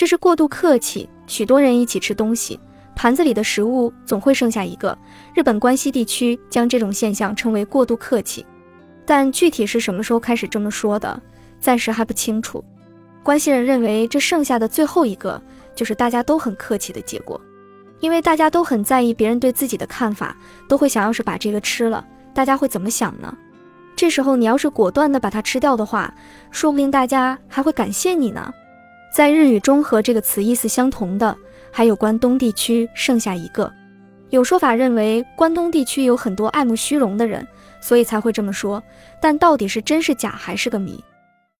这是过度客气。许多人一起吃东西，盘子里的食物总会剩下一个。日本关西地区将这种现象称为过度客气，但具体是什么时候开始这么说的，暂时还不清楚。关西人认为这剩下的最后一个就是大家都很客气的结果，因为大家都很在意别人对自己的看法，都会想要是把这个吃了，大家会怎么想呢？这时候你要是果断的把它吃掉的话，说不定大家还会感谢你呢。在日语中和这个词意思相同的，还有关东地区剩下一个。有说法认为关东地区有很多爱慕虚荣的人，所以才会这么说。但到底是真是假还是个谜。